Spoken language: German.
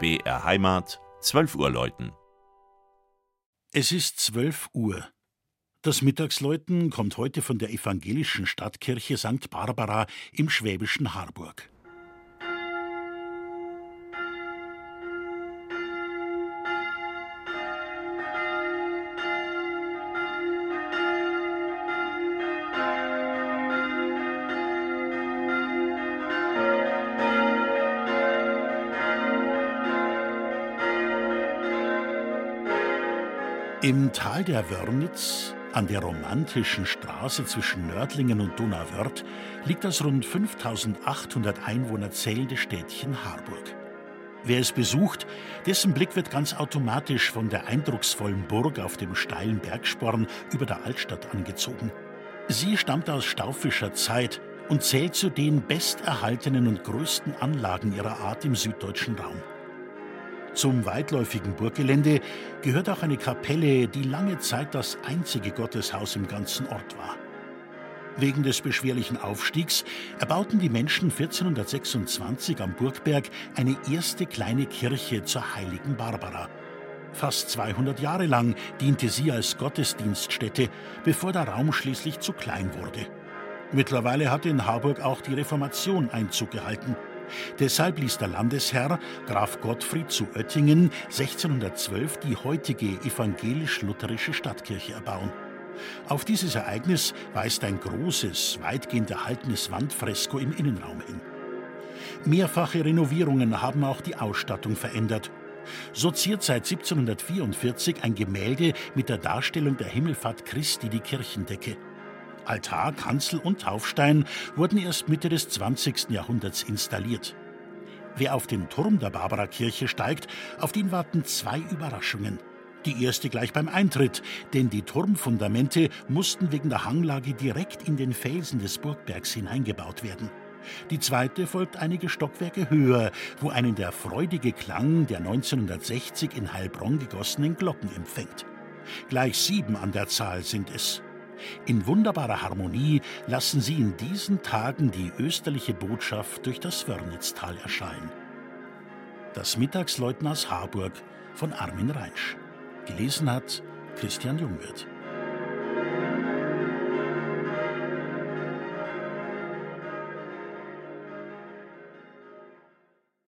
BR Heimat, 12 Uhr läuten. Es ist 12 Uhr. Das Mittagsläuten kommt heute von der evangelischen Stadtkirche St. Barbara im schwäbischen Harburg. Im Tal der Wörnitz, an der romantischen Straße zwischen Nördlingen und Donauwörth, liegt das rund 5800 Einwohner zählende Städtchen Harburg. Wer es besucht, dessen Blick wird ganz automatisch von der eindrucksvollen Burg auf dem steilen Bergsporn über der Altstadt angezogen. Sie stammt aus staufischer Zeit und zählt zu den besterhaltenen und größten Anlagen ihrer Art im süddeutschen Raum. Zum weitläufigen Burggelände gehört auch eine Kapelle, die lange Zeit das einzige Gotteshaus im ganzen Ort war. Wegen des beschwerlichen Aufstiegs erbauten die Menschen 1426 am Burgberg eine erste kleine Kirche zur heiligen Barbara. Fast 200 Jahre lang diente sie als Gottesdienststätte, bevor der Raum schließlich zu klein wurde. Mittlerweile hat in Harburg auch die Reformation Einzug gehalten. Deshalb ließ der Landesherr Graf Gottfried zu Oettingen 1612 die heutige evangelisch-lutherische Stadtkirche erbauen. Auf dieses Ereignis weist ein großes, weitgehend erhaltenes Wandfresko im Innenraum hin. Mehrfache Renovierungen haben auch die Ausstattung verändert. So ziert seit 1744 ein Gemälde mit der Darstellung der Himmelfahrt Christi die Kirchendecke. Altar, Kanzel und Taufstein wurden erst Mitte des 20. Jahrhunderts installiert. Wer auf den Turm der Barbarakirche steigt, auf den warten zwei Überraschungen. Die erste gleich beim Eintritt, denn die Turmfundamente mussten wegen der Hanglage direkt in den Felsen des Burgbergs hineingebaut werden. Die zweite folgt einige Stockwerke höher, wo einen der freudige Klang der 1960 in Heilbronn gegossenen Glocken empfängt. Gleich sieben an der Zahl sind es. In wunderbarer Harmonie lassen sie in diesen Tagen die österliche Botschaft durch das Wörnitztal erscheinen. Das Mittagsläuten aus Harburg von Armin Reinsch. Gelesen hat Christian Jungwirth.